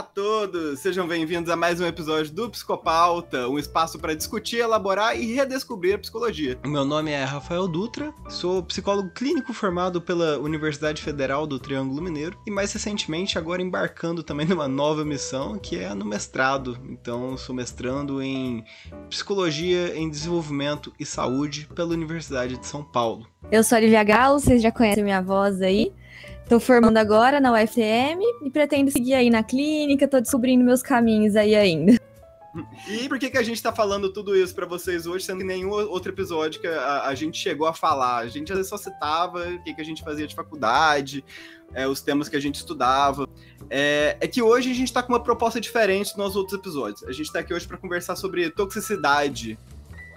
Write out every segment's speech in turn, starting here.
Olá a todos! Sejam bem-vindos a mais um episódio do Psicopauta, um espaço para discutir, elaborar e redescobrir a psicologia. O meu nome é Rafael Dutra, sou psicólogo clínico formado pela Universidade Federal do Triângulo Mineiro e mais recentemente agora embarcando também numa nova missão que é no mestrado. Então, sou mestrando em Psicologia em Desenvolvimento e Saúde pela Universidade de São Paulo. Eu sou a Olivia Galo, vocês já conhecem minha voz aí. Tô formando agora na UFM e pretendo seguir aí na clínica, tô descobrindo meus caminhos aí ainda. E por que, que a gente tá falando tudo isso para vocês hoje, sendo que nenhum outro episódio que a, a, gente chegou a falar? A gente só citava o que, que a gente fazia de faculdade, é, os temas que a gente estudava. É, é, que hoje a gente tá com uma proposta diferente nos outros episódios. A gente tá aqui hoje para conversar sobre toxicidade.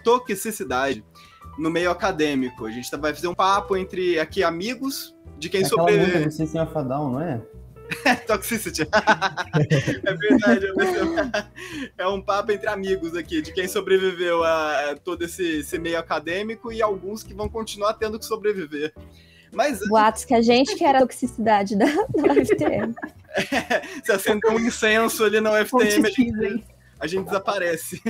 Toxicidade no meio acadêmico. A gente tá, vai fazer um papo entre aqui amigos de quem Aquela sobrevive. Música, System of a Down, não é? Toxicity. é verdade. É um papo entre amigos aqui, de quem sobreviveu a todo esse, esse meio acadêmico e alguns que vão continuar tendo que sobreviver. Mas, Boatos que a gente que era a toxicidade da, da UFTM. É, se acende um incenso ali na UFTM, a gente, a gente desaparece.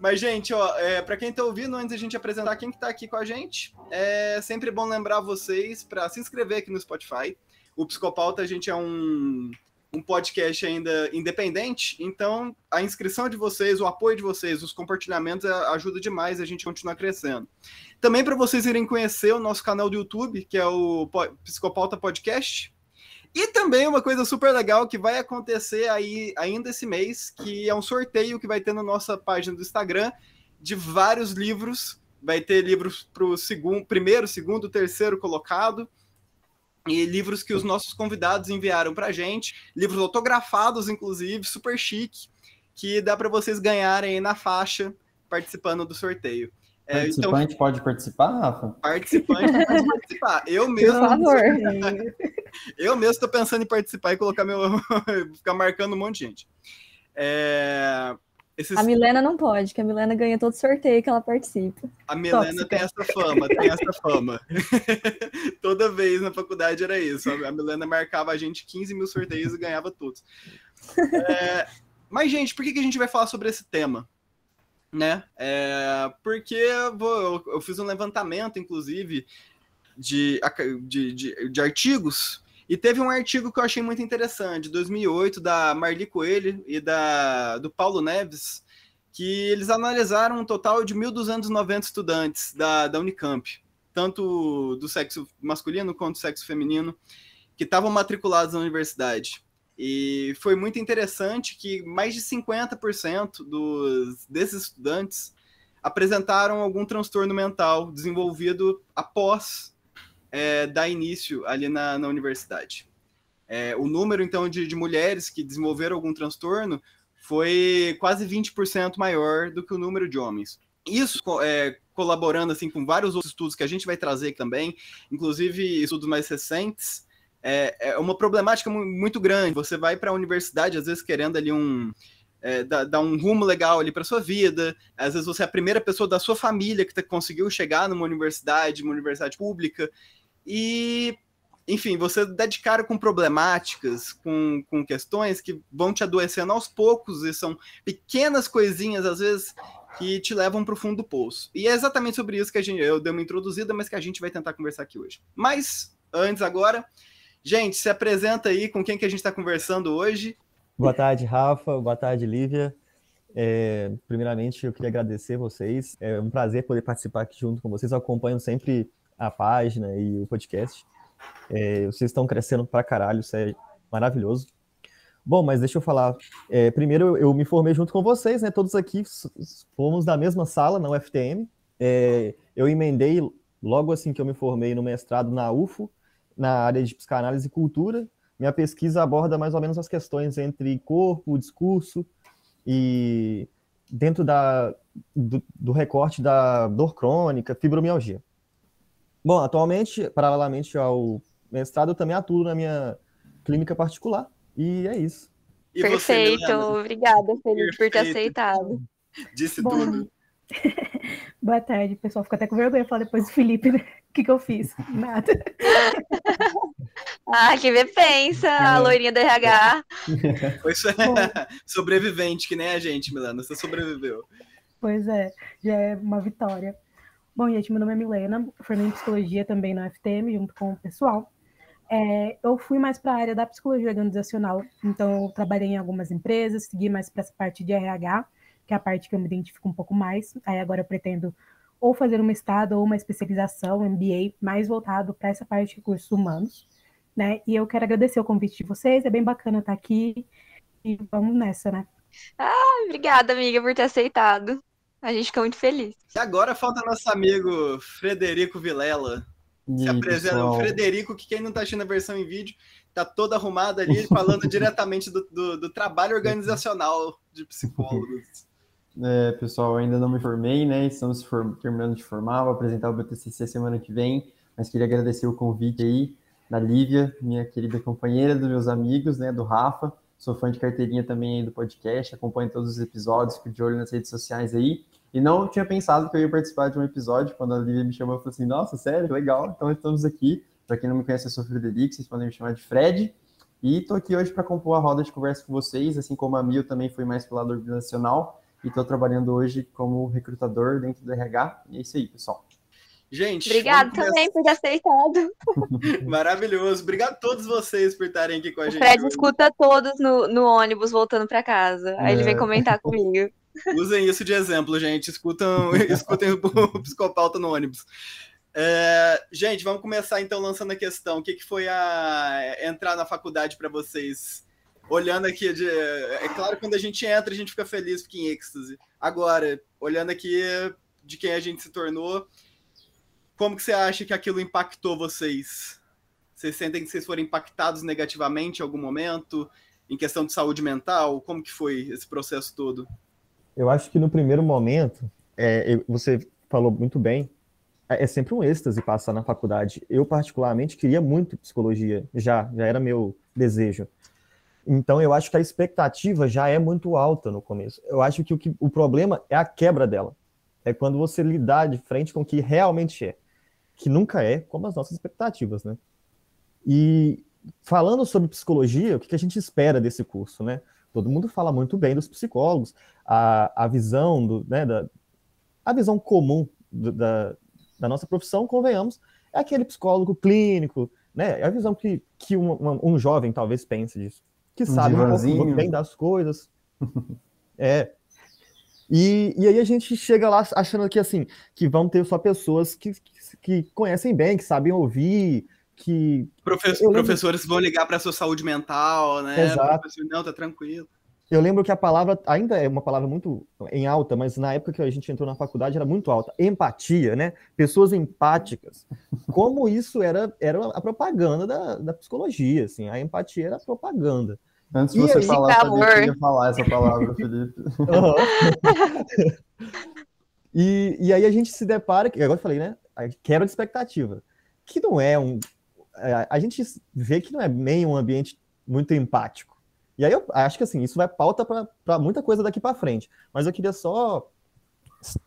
Mas, gente, ó, é, para quem tá ouvindo, antes da gente apresentar quem que tá aqui com a gente, é sempre bom lembrar vocês para se inscrever aqui no Spotify. O Psicopauta, a gente é um, um podcast ainda independente, então a inscrição de vocês, o apoio de vocês, os compartilhamentos é, ajuda demais a gente continuar crescendo. Também para vocês irem conhecer o nosso canal do YouTube, que é o Psicopauta Podcast. E também uma coisa super legal que vai acontecer aí ainda esse mês, que é um sorteio que vai ter na nossa página do Instagram de vários livros. Vai ter livros para o segundo, primeiro, segundo, terceiro colocado. E livros que os nossos convidados enviaram para gente, livros autografados, inclusive, super chique, que dá para vocês ganharem na faixa participando do sorteio. É, então, participante então, pode participar, Rafa? Participante pode participar. Eu mesmo. Por favor. Eu mesmo estou pensando em participar e colocar meu. ficar marcando um monte de gente. É... Esses... A Milena não pode, que a Milena ganha todo sorteio que ela participa. A Milena Tóxica. tem essa fama, tem essa fama. Toda vez na faculdade era isso. A Milena marcava a gente 15 mil sorteios e ganhava todos. É... Mas, gente, por que, que a gente vai falar sobre esse tema? Né? É, porque eu, eu, fiz um levantamento, inclusive, de, de, de, de, artigos, e teve um artigo que eu achei muito interessante, de 2008, da Marli Coelho e da, do Paulo Neves, que eles analisaram um total de 1.290 estudantes da, da Unicamp, tanto do sexo masculino quanto do sexo feminino, que estavam matriculados na universidade. E foi muito interessante que mais de 50% dos, desses estudantes apresentaram algum transtorno mental desenvolvido após é, dar início ali na, na universidade. É, o número, então, de, de mulheres que desenvolveram algum transtorno foi quase 20% maior do que o número de homens. Isso é, colaborando assim com vários outros estudos que a gente vai trazer também, inclusive estudos mais recentes, é, é uma problemática muito grande. Você vai para a universidade, às vezes, querendo ali um. É, dar, um rumo legal ali para sua vida. Às vezes você é a primeira pessoa da sua família que tá, conseguiu chegar numa universidade, uma universidade pública. E, enfim, você dá de cara com problemáticas, com, com questões que vão te adoecendo aos poucos, e são pequenas coisinhas, às vezes, que te levam para o fundo do poço. E é exatamente sobre isso que a gente, eu dei uma introduzida, mas que a gente vai tentar conversar aqui hoje. Mas, antes agora, Gente, se apresenta aí com quem que a gente está conversando hoje. Boa tarde, Rafa. Boa tarde, Lívia. É, primeiramente, eu queria agradecer vocês. É um prazer poder participar aqui junto com vocês. Eu acompanho sempre a página e o podcast. É, vocês estão crescendo pra caralho, isso é maravilhoso. Bom, mas deixa eu falar. É, primeiro, eu me formei junto com vocês, né? Todos aqui fomos da mesma sala na UFTM. É, eu emendei logo assim que eu me formei no mestrado na UFO na área de psicanálise e cultura. Minha pesquisa aborda mais ou menos as questões entre corpo, discurso e dentro da, do, do recorte da dor crônica, fibromialgia. Bom, atualmente, paralelamente ao mestrado, eu também atuo na minha clínica particular. E é isso. E Perfeito, você, obrigada, Felipe, por ter aceitado. Disse Bom, tudo. Boa tarde, pessoal. Fico até com vergonha de falar depois do Felipe, né? O que, que eu fiz? Nada. Ah, que vê pensa, a loirinha do RH. Pois é, sobrevivente, que nem a gente, Milana, você sobreviveu. Pois é, já é uma vitória. Bom, gente, meu nome é Milena, formei em psicologia também na FTM, junto com o pessoal. É, eu fui mais para a área da psicologia organizacional, então eu trabalhei em algumas empresas, segui mais para essa parte de RH, que é a parte que eu me identifico um pouco mais. Aí agora eu pretendo ou fazer um mestrado ou uma especialização, MBA, mais voltado para essa parte de recursos humanos, né? E eu quero agradecer o convite de vocês, é bem bacana estar aqui e vamos nessa, né? Ah, obrigada, amiga, por ter aceitado. A gente fica muito feliz. E agora falta nosso amigo Frederico Vilela. Se apresenta o Frederico, que quem não está assistindo a versão em vídeo, está todo arrumado ali, falando diretamente do, do, do, trabalho organizacional de psicólogos. É, pessoal, ainda não me formei, né? Estamos terminando de formar, vou apresentar o meu TCC semana que vem, mas queria agradecer o convite aí da Lívia, minha querida companheira, dos meus amigos, né? Do Rafa. Sou fã de carteirinha também aí do podcast, acompanho todos os episódios, fico de olho nas redes sociais aí. E não tinha pensado que eu ia participar de um episódio. Quando a Lívia me chamou, eu falei assim: nossa, sério, legal. Então estamos aqui. Para quem não me conhece, eu sou Frederico, vocês podem me chamar de Fred. E estou aqui hoje para compor a roda de conversa com vocês, assim como a Mil também foi mais pelo lado organizacional. E estou trabalhando hoje como recrutador dentro do RH. E é isso aí, pessoal. Gente. Obrigado também por ter aceitado. Maravilhoso. Obrigado a todos vocês por estarem aqui com a o gente. Fred hoje. escuta todos no, no ônibus voltando para casa. Aí é. ele vem comentar comigo. Usem isso de exemplo, gente. Escutam, escutem o psicopauta no ônibus. É, gente, vamos começar então lançando a questão. O que, que foi a entrar na faculdade para vocês? Olhando aqui, de, é claro quando a gente entra, a gente fica feliz, fica em êxtase. Agora, olhando aqui de quem a gente se tornou, como que você acha que aquilo impactou vocês? Vocês sentem que vocês foram impactados negativamente em algum momento? Em questão de saúde mental? Como que foi esse processo todo? Eu acho que no primeiro momento, é, você falou muito bem, é, é sempre um êxtase passar na faculdade. Eu, particularmente, queria muito psicologia, já, já era meu desejo. Então, eu acho que a expectativa já é muito alta no começo. Eu acho que o, que, o problema é a quebra dela. É quando você lidar de frente com o que realmente é, que nunca é como as nossas expectativas, né? E falando sobre psicologia, o que a gente espera desse curso, né? Todo mundo fala muito bem dos psicólogos, a, a visão do, né, da, a visão comum do, da, da nossa profissão, convenhamos, é aquele psicólogo clínico, né? É a visão que, que um, um jovem talvez pense disso, que um sabe um pouco bem das coisas. é. E, e aí a gente chega lá achando que assim, que vão ter só pessoas que, que, que conhecem bem, que sabem ouvir, que. Professor, lembro... Professores vão ligar para a sua saúde mental, né? Exato. Professor, não, tá tranquilo. Eu lembro que a palavra ainda é uma palavra muito em alta, mas na época que a gente entrou na faculdade era muito alta. Empatia, né? Pessoas empáticas. Como isso era, era a propaganda da, da psicologia, assim. A empatia era a propaganda. Antes de você aí, falar, eu queria falar essa palavra, Felipe. Uhum. e, e aí a gente se depara, que agora eu falei, né? Quebra de expectativa. Que não é um. É, a gente vê que não é nem um ambiente muito empático e aí eu acho que assim, isso vai pauta para muita coisa daqui para frente. Mas eu queria só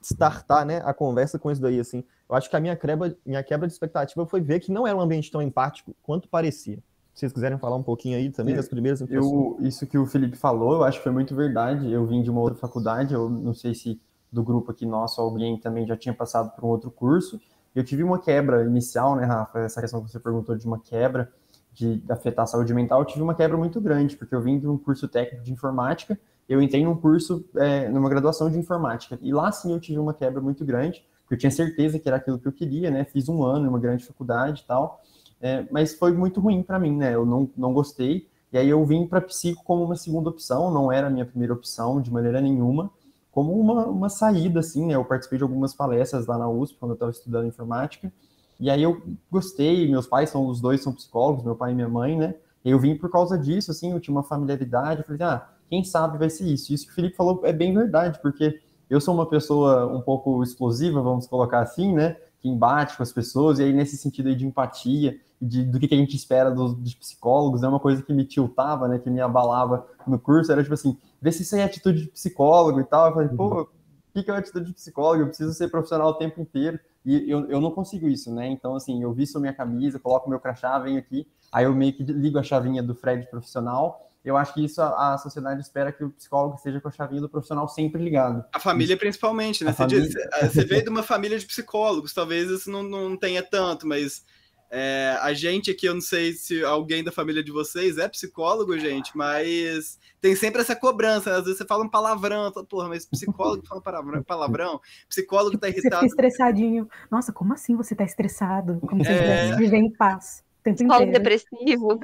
startar né, a conversa com isso daí. Assim. Eu acho que a minha quebra, minha quebra de expectativa foi ver que não era um ambiente tão empático quanto parecia. Se vocês quiserem falar um pouquinho aí também das primeiras impressões. Eu, isso que o Felipe falou, eu acho que foi muito verdade. Eu vim de uma outra faculdade, eu não sei se do grupo aqui nosso alguém também já tinha passado por um outro curso. Eu tive uma quebra inicial, né, Rafa? Essa questão que você perguntou de uma quebra de, afetar a saúde mental, eu tive uma quebra muito grande, porque eu vim de um curso técnico de informática, eu entrei num curso, é, numa graduação de informática, e lá sim eu tive uma quebra muito grande, porque eu tinha certeza que era aquilo que eu queria, né? Fiz um ano em uma grande faculdade e tal, é, mas foi muito ruim para mim, né? Eu não, não gostei, e aí eu vim para psico como uma segunda opção, não era a minha primeira opção de maneira nenhuma, como uma, uma saída, assim, né? Eu participei de algumas palestras lá na USP, quando eu estava estudando informática, e aí eu gostei, meus pais são os dois são psicólogos, meu pai e minha mãe, né? Eu vim por causa disso, assim, eu tinha uma familiaridade, eu falei, ah, quem sabe vai ser isso. Isso que o Felipe falou é bem verdade, porque eu sou uma pessoa um pouco explosiva, vamos colocar assim, né? Que embate com as pessoas, e aí nesse sentido aí de empatia, de, do que, a gente espera dos, dos psicólogos, é uma coisa que me tiltava, né? Que me abalava no curso, era tipo assim, vê se isso aí é atitude de psicólogo e tal. Eu falei, pô, o que, que é uma atitude de psicólogo? Eu preciso ser profissional o tempo inteiro. E eu, eu não consigo isso, né? Então, assim, eu visto minha camisa, coloco meu crachá, venho aqui, aí eu meio que ligo a chavinha do Fred profissional. Eu acho que isso a, a sociedade espera que o psicólogo esteja com a chavinha do profissional sempre ligado. A família, principalmente, né? Você, família- diz- você veio de uma família de psicólogos, talvez isso não, não tenha tanto, mas é, a gente aqui, eu não sei se alguém da família de vocês é psicólogo, gente, mas tem sempre essa cobrança. né? Às vezes você fala um palavrão, fala, porra, mas psicólogo fala palavrão, palavrão psicólogo tá Você irritado. fica estressadinho. Nossa, como assim você tá estressado? Como se É. você pudesse viver em paz Psicólogo depressivo.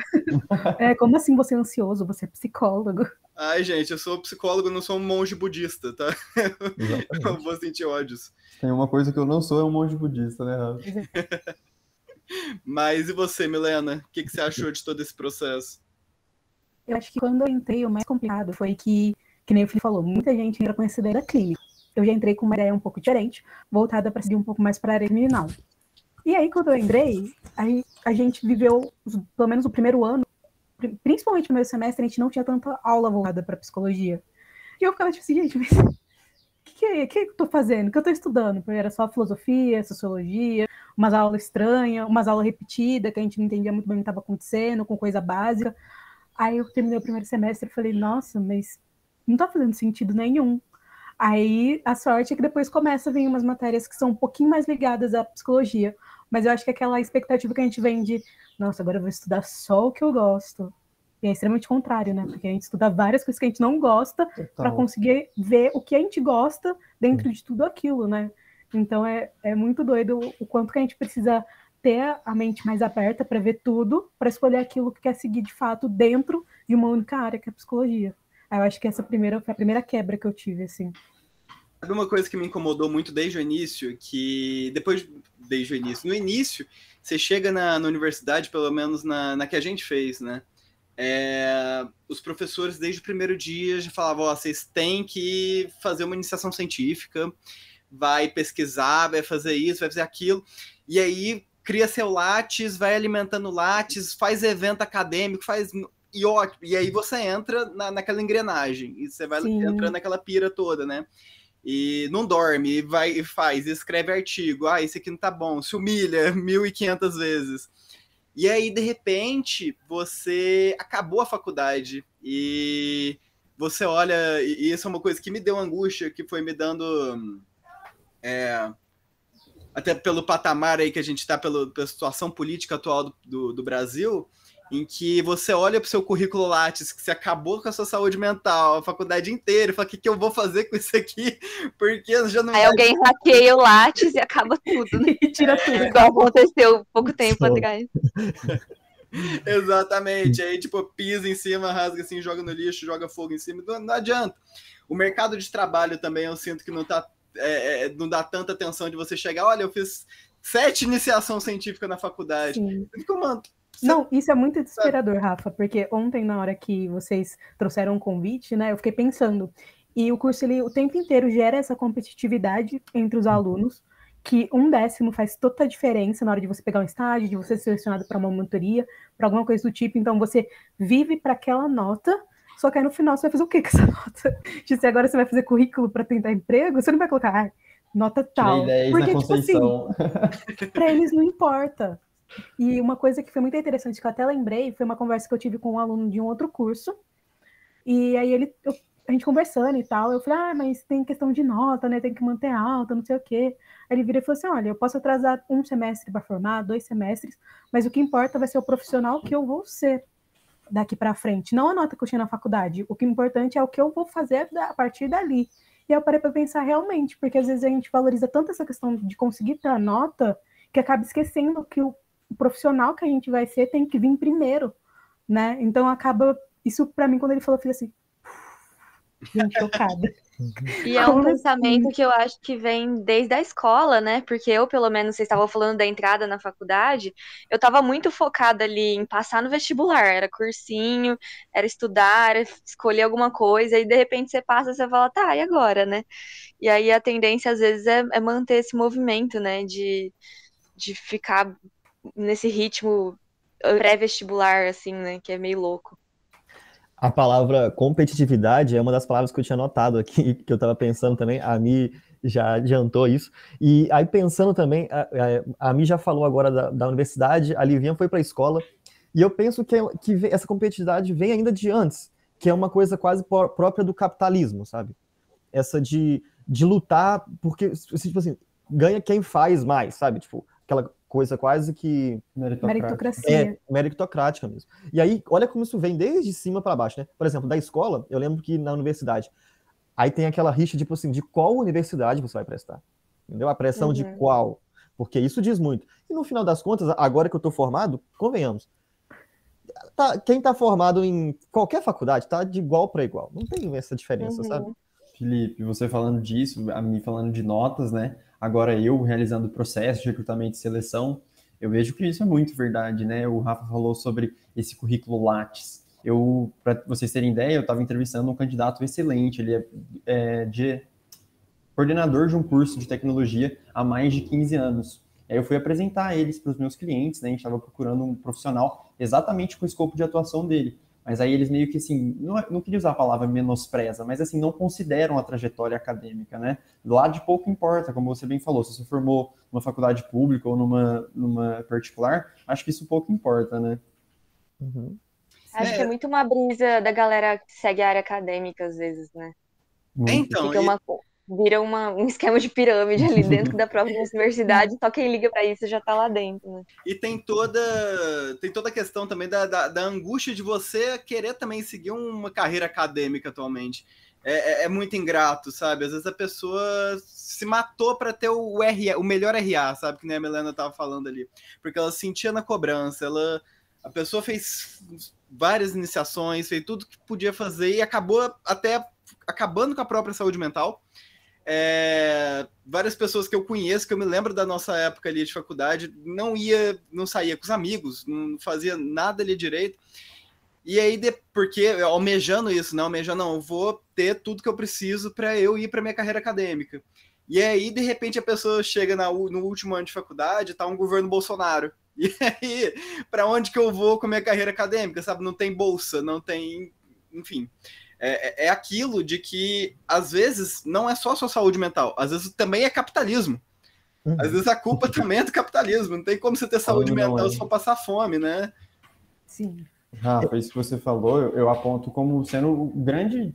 É, como assim você é ansioso? Você é psicólogo. Ai, gente, eu sou psicólogo, não sou um monge budista, tá? Eu Exatamente. vou sentir ódios. Tem uma coisa que eu não sou, é um monge budista, né, Rafa? Mas e você, Milena? O que, que você achou de todo esse processo? Eu acho que quando eu entrei, o mais complicado foi que, que nem o Felipe falou, muita gente essa ideia da clínica. Eu já entrei com uma ideia um pouco diferente, voltada para seguir um pouco mais para a área criminal. E aí, quando eu entrei, aí a gente viveu, pelo menos o primeiro ano, pri- principalmente no primeiro semestre, a gente não tinha tanta aula voltada para psicologia. E eu ficava tipo assim, gente, mas o que, que, é- que eu tô fazendo? O que eu tô estudando? Porque era só filosofia, sociologia, umas aulas estranhas, umas aulas repetidas, que a gente não entendia muito bem o que estava acontecendo, com coisa básica. Aí eu terminei o primeiro semestre e falei, nossa, mas não tá fazendo sentido nenhum. Aí a sorte é que depois começa a vir umas matérias que são um pouquinho mais ligadas à psicologia. Mas eu acho que aquela expectativa que a gente vem de, nossa, agora eu vou estudar só o que eu gosto. E é extremamente contrário, né? Porque a gente estuda várias coisas que a gente não gosta para conseguir ver o que a gente gosta dentro de tudo aquilo, né? Então é, é muito doido o- o quanto que a gente precisa ter a mente mais aberta para ver tudo, para escolher aquilo que quer seguir de fato dentro de uma única área, que é a psicologia. Aí eu acho que essa primeira foi a primeira quebra que eu tive, assim. Sabe uma coisa que me incomodou muito desde o início, que depois, desde o início, no início, você chega na, na universidade, pelo menos na, na que a gente fez, né? É, os professores, desde o primeiro dia, já falavam, ó, vocês têm que fazer uma iniciação científica, vai pesquisar, vai fazer isso, vai fazer aquilo, e aí cria seu Lattes, vai alimentando Lattes, faz evento acadêmico, faz... E, ótimo, e aí você entra na, naquela engrenagem, e você vai Sim. entrando naquela pira toda, né? e não dorme, e vai e faz, e escreve artigo, ah, esse aqui não tá bom, se humilha 1500 vezes. E aí, de repente, você acabou a faculdade e você olha, e isso é uma coisa que me deu angústia, que foi me dando. é, até pelo patamar aí que a gente está, pela situação política atual do, do, do Brasil, em que você olha para o seu currículo Lattes, que você acabou com a sua saúde mental, a faculdade inteira, e fala: o que, que eu vou fazer com isso aqui? Porque já não Aí vai alguém hackeia o Lattes e acaba tudo, né? E tira tudo. Igual aconteceu pouco tempo atrás. Exatamente. Aí, tipo, pisa em cima, rasga assim, joga no lixo, joga fogo em cima. Não, não adianta. O mercado de trabalho também, eu sinto que não tá. é, é, não dá tanta atenção de você chegar. Olha, eu fiz sete iniciação científica na faculdade. Sim. Eu fico, mano, Não, isso é muito desesperador, Rafa, porque ontem, na hora que vocês trouxeram um convite, né, eu fiquei pensando. E o curso, ele o tempo inteiro gera essa competitividade entre os alunos, que um décimo faz toda a diferença na hora de você pegar um estágio, de você ser selecionado para uma monitoria, para alguma coisa do tipo. Então, você vive para aquela nota, só que aí no final você vai fazer o quê com essa nota? Se agora você vai fazer currículo para tentar emprego, você não vai colocar ah, nota tal. Tirei 10 Porque, tipo assim, para eles não importa. E uma coisa que foi muito interessante, que eu até lembrei, foi uma conversa que eu tive com um aluno de um outro curso. E aí ele, eu- a gente conversando e tal, eu falei, ah, mas tem questão de nota, né? Tem que manter alta, não sei o quê. Aí ele vira e falou assim: olha, eu posso atrasar um semestre para formar, dois semestres, mas o que importa vai ser o profissional que eu vou ser daqui para frente, não a nota que eu tinha na faculdade. O que é importante é o que eu vou fazer a partir dali. E eu parei para pensar realmente, porque às vezes a gente valoriza tanto essa questão de conseguir ter a nota que acaba esquecendo que o, o profissional que a gente vai ser tem que vir primeiro, né? Então acaba isso para mim quando ele falou, eu fiz assim, gente chocada. E é um Como assim? pensamento que eu acho que vem desde a escola, né? Porque eu, pelo menos, vocês estavam falando da entrada na faculdade, eu estava muito focada ali em passar no vestibular. Era cursinho, era estudar, era escolher alguma coisa, e de repente você passa, você fala, tá, e agora, né? E aí a tendência, às vezes, é, é manter esse movimento, né? De, de ficar nesse ritmo pré-vestibular, assim, né? Que é meio louco. A palavra competitividade é uma das palavras que eu tinha anotado aqui, que eu estava pensando também. A Mi já adiantou isso. E aí, pensando também, a, a Mi já falou agora da, da universidade, a Livinha foi para a escola, e eu penso que, que essa competitividade vem ainda de antes, que é uma coisa quase própria do capitalismo, sabe? Essa de, de lutar, porque, tipo assim, ganha quem faz mais, sabe? Tipo, aquela coisa quase que. Meritocracia. É, meritocrática mesmo. E aí, olha como isso vem desde cima para baixo, né? Por exemplo, da escola, eu lembro que na universidade, aí tem aquela rixa, tipo assim, de qual universidade você vai prestar. Entendeu? A pressão uhum. de qual. Porque isso diz muito. E no final das contas, agora que eu tô formado, convenhamos. Tá, quem tá formado em qualquer faculdade tá de igual para igual. Não tem essa diferença, uhum. sabe? Felipe, você falando disso, a mim falando de notas, né? Agora eu realizando o processo de recrutamento e seleção, eu vejo que isso é muito verdade, né? O Rafa falou sobre esse currículo Lattes. Eu, para vocês terem ideia, eu estava entrevistando um candidato excelente, ele é, é, de coordenador de um curso de tecnologia há mais de 15 anos. Aí eu fui apresentar eles para os meus clientes, né? A gente estava procurando um profissional exatamente com o escopo de atuação dele. Mas aí eles meio que assim, não, não queria usar a palavra menospreza, mas assim, não consideram a trajetória acadêmica, né? Lá de pouco importa, como você bem falou, se você formou numa faculdade pública ou numa, numa particular, acho que isso pouco importa, né? Uhum. Acho é. que é muito uma brisa da galera que segue a área acadêmica, às vezes, né? Muito. Então, Fica uma, vira uma, um esquema de pirâmide ali dentro da própria universidade, só quem liga para isso já está lá dentro. Né? E tem toda, tem toda a questão também da, da, da, angústia de você querer também seguir uma carreira acadêmica atualmente. É, é, é muito ingrato, sabe? Às vezes a pessoa se matou para ter o, RA, o melhor RA, sabe? Que nem a Melena estava falando ali. Porque ela sentia na cobrança, ela, a pessoa fez várias iniciações, fez tudo que podia fazer e acabou até acabando com a própria saúde mental é, várias pessoas que eu conheço, que eu me lembro da nossa época ali de faculdade, não ia, não saía com os amigos, não fazia nada ali direito. E aí, de, porque almejando isso, não, almejando, não, eu vou ter tudo que eu preciso para eu ir para minha carreira acadêmica. E aí, de repente, a pessoa chega na, no último ano de faculdade, tá um governo Bolsonaro. E aí, para onde que eu vou com a minha carreira acadêmica, sabe? Não tem bolsa, não tem, enfim é, é, é aquilo de que, às vezes, não é só a sua saúde mental, às vezes também é capitalismo. Uhum. Às vezes a culpa também é do capitalismo. Não tem como você ter saúde não, mental não é. se for passar fome, né? Sim. Rafa, isso que você falou, eu, eu aponto como sendo grande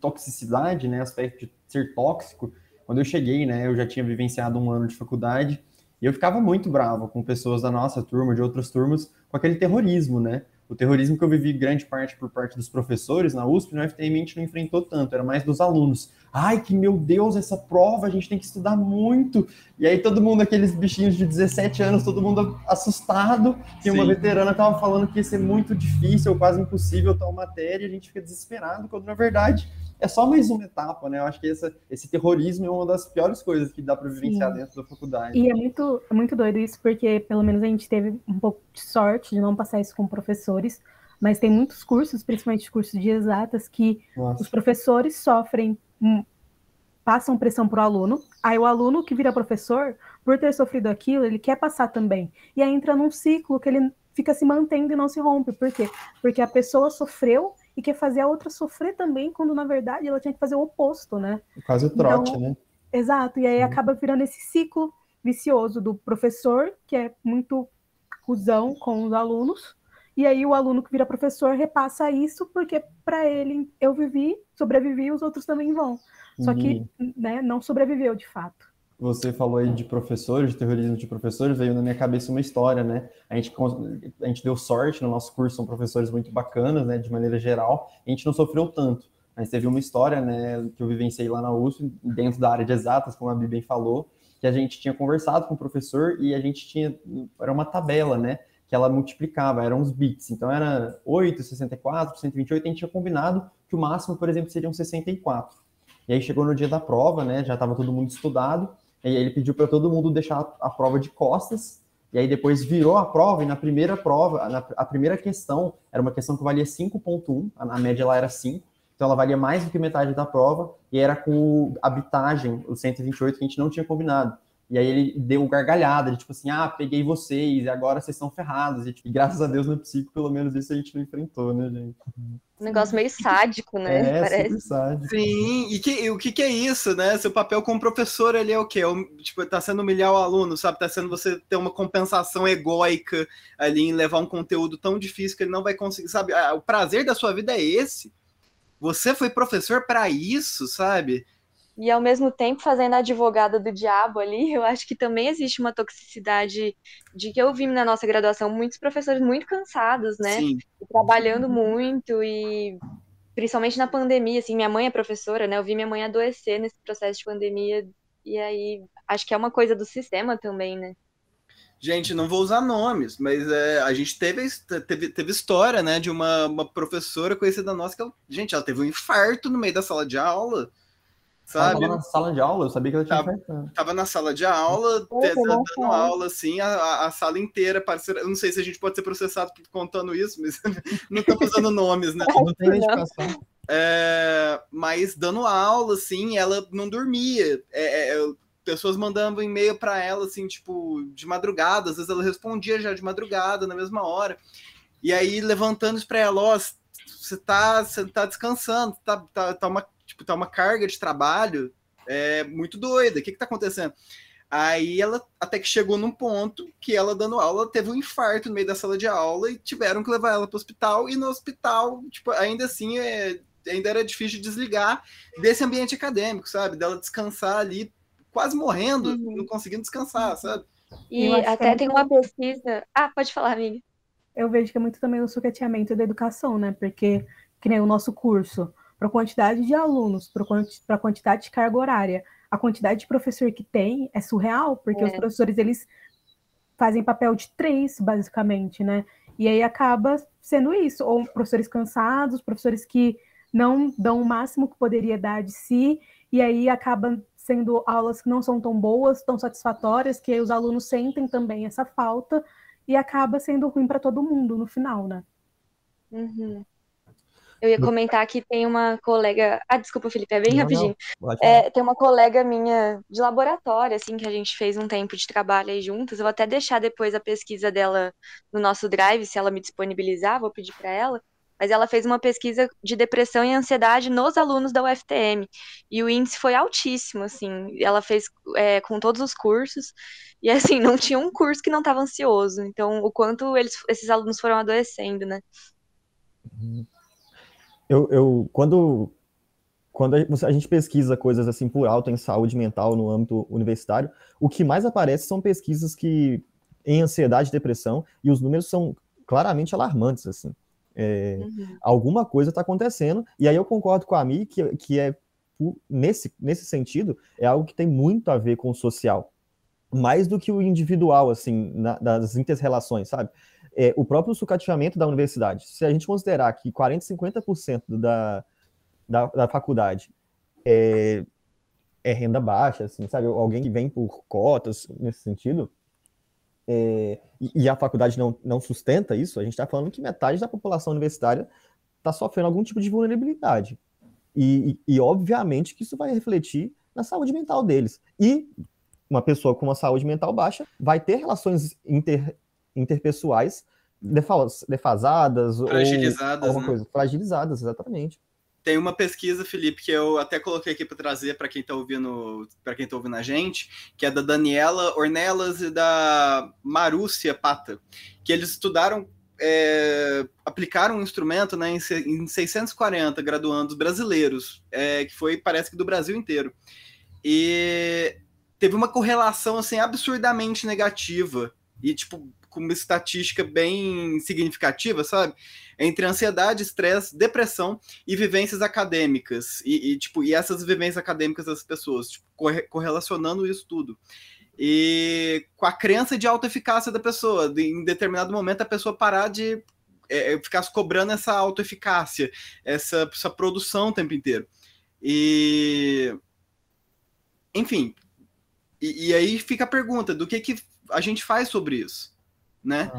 toxicidade, né? Aspecto de ser tóxico. Quando eu cheguei, né? Eu já tinha vivenciado um ano de faculdade e eu ficava muito bravo com pessoas da nossa turma, de outras turmas, com aquele terrorismo, né? O terrorismo que eu vivi grande parte por parte dos professores na USP, no FTM a gente não enfrentou tanto, era mais dos alunos. Ai, que meu Deus, essa prova a gente tem que estudar muito. E aí todo mundo, aqueles bichinhos de 17 anos, todo mundo assustado. E uma veterana estava falando que ia ser muito difícil ou quase impossível tal matéria, e a gente fica desesperado, quando na verdade é só mais uma etapa, né? Eu acho que essa, esse terrorismo é uma das piores coisas que dá para vivenciar Sim. dentro da faculdade. E é muito, é muito doido isso, porque pelo menos a gente teve um pouco de sorte de não passar isso com professores, mas tem muitos cursos, principalmente cursos de exatas, que Nossa. os professores sofrem, um, passam pressão para o aluno, aí o aluno que vira professor, por ter sofrido aquilo, ele quer passar também. E aí entra num ciclo que ele fica se mantendo e não se rompe. Por quê? Porque a pessoa sofreu e quer fazer a outra sofrer também, quando na verdade ela tinha que fazer o oposto, né? Quase o trote, então, né? Exato, e aí acaba virando esse ciclo vicioso do professor, que é muito cuzão com os alunos, e aí o aluno que vira professor repassa isso, porque para ele eu vivi, sobrevivi, os outros também vão. Só que uhum. né, não sobreviveu de fato você falou aí de professores, de terrorismo de professores, veio na minha cabeça uma história, né? A gente, a gente deu sorte no nosso curso, são professores muito bacanas, né? De maneira geral, a gente não sofreu tanto. Mas teve uma história, né, que eu vivenciei lá na USP, dentro da área de exatas, como a Bi bem falou, que a gente tinha conversado com o professor e a gente tinha, era uma tabela, né? Que ela multiplicava, eram os bits. Então era 8, 64, 128, a gente tinha combinado que o máximo, por exemplo, seriam 64. E aí chegou no dia da prova, né? Já estava todo mundo estudado ele pediu para todo mundo deixar a prova de costas, e aí depois virou a prova, e na primeira prova, na, a primeira questão era uma questão que valia 5.1, a, a média lá era 5, então ela valia mais do que metade da prova, e era com a bitagem, o 128, que a gente não tinha combinado. E aí ele deu gargalhada, ele, tipo assim, ah, peguei vocês, e agora vocês estão ferrados. E, tipo, graças a Deus no psico, pelo menos isso a gente não enfrentou, né, gente? Um negócio meio sádico, né? É, Parece. sádico. Sim, e, que, e o que, que é isso, né? Seu papel como professor ali é o quê? O- tipo, tá sendo humilhar o aluno, sabe? Tá sendo você ter uma compensação egóica ali em levar um conteúdo tão difícil que ele não vai conseguir, sabe? Ah, O prazer da sua vida é esse. Você foi professor para isso, sabe? E ao mesmo tempo fazendo a advogada do diabo ali, eu acho que também existe uma toxicidade de que eu vi na nossa graduação muitos professores muito cansados, né? Sim. Trabalhando muito e principalmente na pandemia, assim, minha mãe é professora, né? Eu vi minha mãe adoecer nesse processo de pandemia e aí acho que é uma coisa do sistema também, né? Gente, não vou usar nomes, mas é, a gente teve, teve, teve história, né, de uma, uma professora conhecida nossa que, ela, gente, ela teve um infarto no meio da sala de aula, Ela sabe? tava na sala de aula, eu sabia que ela tinha Tava- infartado. Tava na sala de aula, te- dando nossa. aula, assim, a, a- sala inteira, parecia, eu não sei se a gente pode ser processado contando isso, mas não estamos usando nomes, né? Não tem identificação. É, mas dando aula, assim, ela não dormia. É, é, pessoas mandando e-mail para ela, assim, tipo, de madrugada. Às vezes ela respondia já de madrugada, na mesma hora. E aí, levantando isso para ela, ó, você tá, você tá descansando, tá, tá, tá, uma, tipo, tá uma carga de trabalho é, muito doida. O que que tá acontecendo? Aí ela até que chegou num ponto que ela dando aula teve um infarto no meio da sala de aula e tiveram que levar ela para o hospital. E no hospital, tipo, ainda assim, é, ainda era difícil de desligar desse ambiente acadêmico, sabe? Dela descansar ali, quase morrendo, Uhum. não conseguindo descansar, sabe? E até é tem muito- uma pesquisa. Ah, pode falar, amiga. eu vejo que é muito também o sucateamento da educação, né? Porque, que nem o nosso curso, para a quantidade de alunos, para a quantidade de carga horária, a quantidade de professor que tem é surreal, porque É. os professores, eles fazem papel de três, basicamente, né? E aí acaba sendo isso, ou professores cansados, professores que não dão o máximo que poderia dar de si, e aí acaba sendo aulas que não são tão boas, tão satisfatórias, que os alunos sentem também essa falta, e acaba sendo ruim para todo mundo no final, né? Uhum. Eu ia comentar que tem uma colega. Ah, desculpa, Felipe, é bem Não, rapidinho. não. É, tem uma colega minha de laboratório, assim, que a gente fez um tempo de trabalho aí juntas. Eu vou até deixar depois a pesquisa dela no nosso drive, se ela me disponibilizar, vou pedir para ela. Mas ela fez uma pesquisa de depressão e ansiedade nos alunos da UFTM. E o índice foi altíssimo, assim. Ela fez é, com todos os cursos. E, assim, não tinha um curso que não estava ansioso. Então, o quanto eles, esses alunos foram adoecendo, né? Eu, eu quando, quando a gente- pesquisa coisas assim por alto em saúde mental no âmbito universitário, o que mais aparece são pesquisas que em ansiedade e depressão, e os números são claramente alarmantes, assim. É, Uhum. alguma coisa está acontecendo, e aí eu concordo com a Mi que, que é, nesse, nesse sentido, é algo que tem muito a ver com o social, mais do que o individual, assim, na- das inter-relações, sabe? É, o próprio sucateamento da universidade, se a gente considerar que 40, 50% da, da, da faculdade é, é renda baixa, assim, sabe? Alguém que vem por cotas, nesse sentido, é, e, e a faculdade não, não sustenta isso, a gente está falando que metade da população universitária está sofrendo algum tipo de vulnerabilidade. E, e, e, obviamente, que isso vai refletir na saúde mental deles. E uma pessoa com uma saúde mental baixa vai ter relações inter, interpessoais defas- defasadas Fragilizadas, ou alguma né? coisa. Fragilizadas, exatamente. Tem uma pesquisa, Felipe, que eu até coloquei aqui para trazer para quem está ouvindo, para quem tá ouvindo a gente, que é da Daniela Ornelas e da Marúcia Pata, que eles estudaram, é, aplicaram um instrumento né, em, em 640 graduandos brasileiros, é, que foi, parece que do Brasil inteiro. E teve uma correlação assim absurdamente negativa e tipo uma estatística bem significativa, sabe? Entre ansiedade, estresse, depressão e vivências acadêmicas e, e, tipo e essas vivências acadêmicas das pessoas, tipo, corre- correlacionando isso tudo e com a crença de autoeficácia da pessoa, de, em determinado momento a pessoa parar de é, é, ficar cobrando essa autoeficácia, essa, essa produção o tempo inteiro. E enfim, e, e aí fica a pergunta do que que a gente faz sobre isso, né?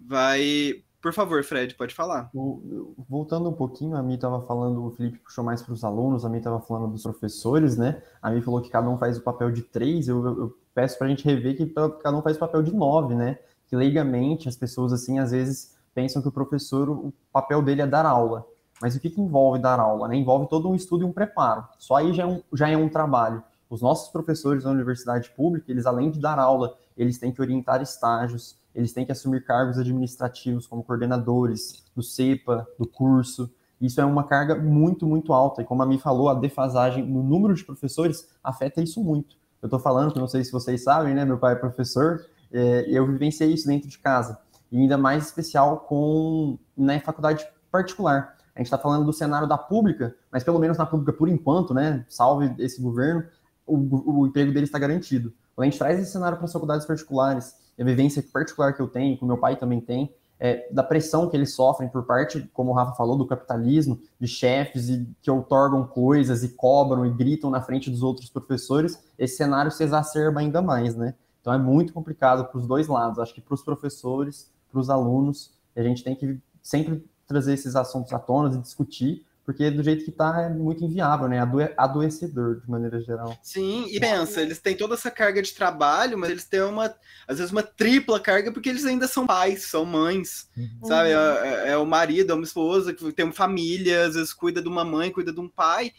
Vai, por favor, Fred, pode falar. O- Voltando um pouquinho, a Mi estava falando, o Felipe puxou mais para os alunos, a Mi estava falando dos professores, né? A Mi falou que cada um faz o papel de três, eu, eu peço para a gente rever que cada um faz papel de nove, né? Que leigamente as pessoas, assim, às vezes pensam que o professor, o papel dele é dar aula. Mas o que, que envolve dar aula? Né? Envolve todo um estudo e um preparo. Só aí já é um, já é um trabalho. Os nossos professores da universidade pública, eles além de dar aula, eles têm que orientar estágios, eles têm que assumir cargos administrativos como coordenadores do CEPA, do curso. Isso é uma carga muito, muito alta. E como a Mi falou, a defasagem no número de professores afeta isso muito. Eu estou falando, que não sei se vocês sabem, né? Meu pai é professor, é, eu vivenciei isso dentro de casa. E ainda mais especial com na faculdade particular. A gente está falando do cenário da pública, mas pelo menos na pública, por enquanto, né? Salve esse governo, o, o emprego dele está garantido. Quando a gente traz esse cenário para as faculdades particulares, a vivência particular que eu tenho, que o meu pai também tem, é, da pressão que eles sofrem por parte, como o Rafa falou, do capitalismo, de chefes e que outorgam coisas e cobram e gritam na frente dos outros professores, esse cenário se exacerba ainda mais, né? Então é muito complicado para os dois lados, acho que para os professores, para os alunos, a gente tem que sempre trazer esses assuntos à tona e discutir, porque do jeito que está é muito inviável, né? adoecedor de maneira geral. Sim, e pensa, eles têm toda essa carga de trabalho, mas eles têm uma, às vezes, uma tripla carga, porque eles ainda são pais, são mães, uhum. sabe? É, é, é, o marido, é uma esposa que tem uma família, às vezes cuida de uma mãe, cuida de um pai,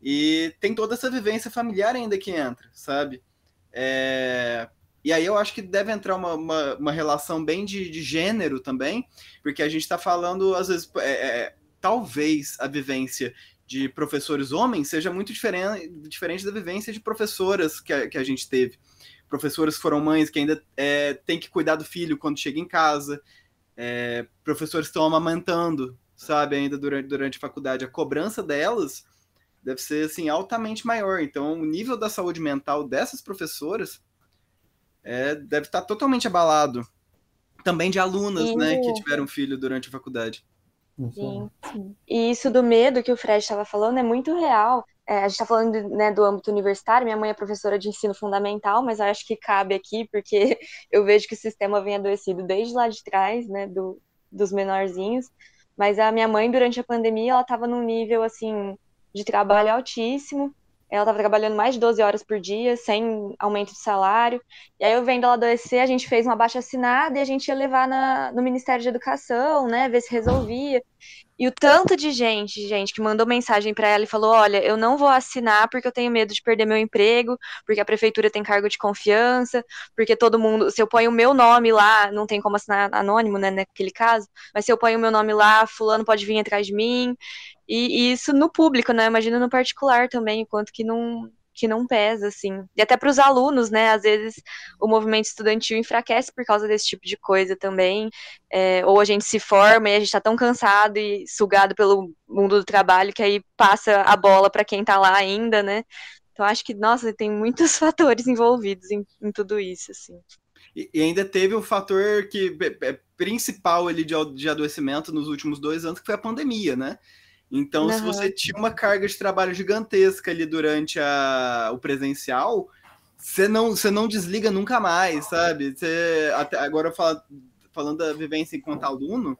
e tem toda essa vivência familiar ainda que entra, sabe? É, e aí eu acho que deve entrar uma, uma, uma relação bem de, de, gênero também, porque a gente está falando, às vezes, é, é, talvez a vivência de professores homens seja muito diferente, diferente da vivência de professoras que a, que a gente teve. Professoras que foram mães que ainda é, têm que cuidar do filho quando chega em casa, é, professores que estão amamentando, sabe, ainda durante, durante a faculdade. A cobrança delas deve ser assim altamente maior. Então, o nível da saúde mental dessas professoras é, deve estar totalmente abalado. Também de alunas, né, que tiveram filho durante a faculdade. Sim, sim. E isso do medo que o Fred estava falando é muito real. É, a gente está falando né, do âmbito universitário, minha mãe é professora de ensino fundamental, mas eu acho que cabe aqui, porque eu vejo que o sistema vem adoecido desde lá de trás, né, do, dos menorzinhos. Mas a minha mãe, durante a pandemia, ela estava num nível, assim, de trabalho altíssimo, ela estava trabalhando mais de 12 horas por dia, sem aumento de salário. E aí, eu vendo ela adoecer, a gente fez uma baixa assinada e a gente ia levar na, no Ministério de Educação, né, ver se resolvia. E o tanto de gente, gente, que mandou mensagem para ela e falou: Olha, eu não vou assinar porque eu tenho medo de perder meu emprego, porque a prefeitura tem cargo de confiança, porque todo mundo, se eu ponho o meu nome lá, não tem como assinar anônimo, né, naquele caso, mas se eu ponho o meu nome lá, Fulano pode vir atrás de mim. E, isso no público, né? Imagina no particular também, o quanto que não, que não pesa, assim. E até para os alunos, né? Às vezes o movimento estudantil enfraquece por causa desse tipo de coisa também. É, ou a gente se forma e a gente está tão cansado e sugado pelo mundo do trabalho que aí passa a bola para quem está lá ainda, né? Então acho que, nossa, tem muitos fatores envolvidos em, em tudo isso, assim. E, ainda teve o fator que é, principal ali de adoecimento nos últimos dois anos, que foi a pandemia, né? Então, uhum. se você tinha uma carga de trabalho gigantesca ali durante a, o presencial, você não, você não desliga nunca mais, sabe? Você, até agora fala, falando da vivência enquanto aluno,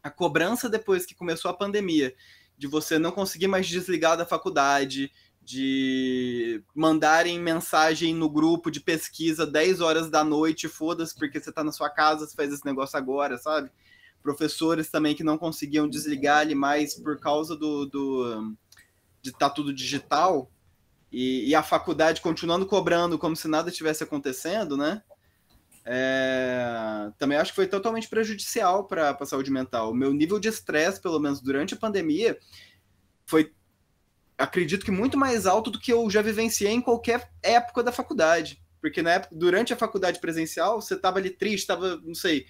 a cobrança depois que começou a pandemia, de você não conseguir mais desligar da faculdade, de mandarem mensagem no grupo de pesquisa 10 horas da noite, foda-se, porque você tá na sua casa, você faz esse negócio agora, sabe? Professores também que não conseguiam desligar ali mais por causa do, do de estar tá tudo digital e, e, a faculdade continuando cobrando como se nada tivesse acontecendo, né? É, também acho que foi totalmente prejudicial para a saúde mental. O meu nível de estresse, pelo menos durante a pandemia, foi, acredito que muito mais alto do que eu já vivenciei em qualquer época da faculdade. Porque na época, durante a faculdade presencial, você estava ali triste, estava, não sei,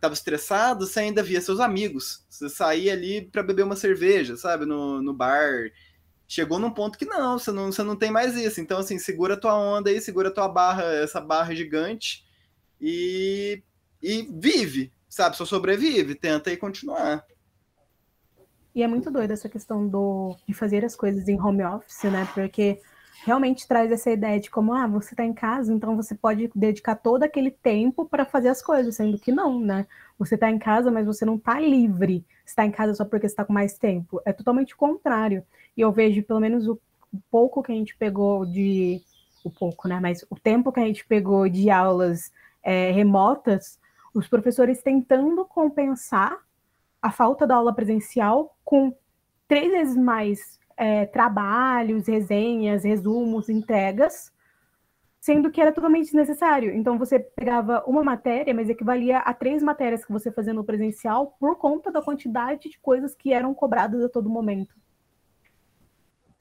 estava estressado, você ainda via seus amigos. Você saía ali para beber uma cerveja, sabe, no, no bar. Chegou num ponto que não você, não, você não tem mais isso. Então, assim, segura tua onda aí, segura tua barra, essa barra gigante e, e vive, sabe? Só sobrevive, tenta aí continuar. E é muito doido essa questão do, de fazer as coisas em home office, né? Porque realmente traz essa ideia de como, ah, você está em casa, então você pode dedicar todo aquele tempo para fazer as coisas, sendo que não, né? Você está em casa, mas você não está livre. está em casa só porque está com mais tempo. É totalmente o contrário. E eu vejo, pelo menos, o pouco que a gente pegou de o pouco, né? Mas o tempo que a gente pegou de aulas é, remotas, os professores tentando compensar a falta da aula presencial com três vezes mais é, trabalhos, resenhas, resumos, entregas, sendo que era totalmente desnecessário. Então você pegava uma matéria, mas equivalia a três matérias que você fazia no presencial por conta da quantidade de coisas que eram cobradas a todo momento.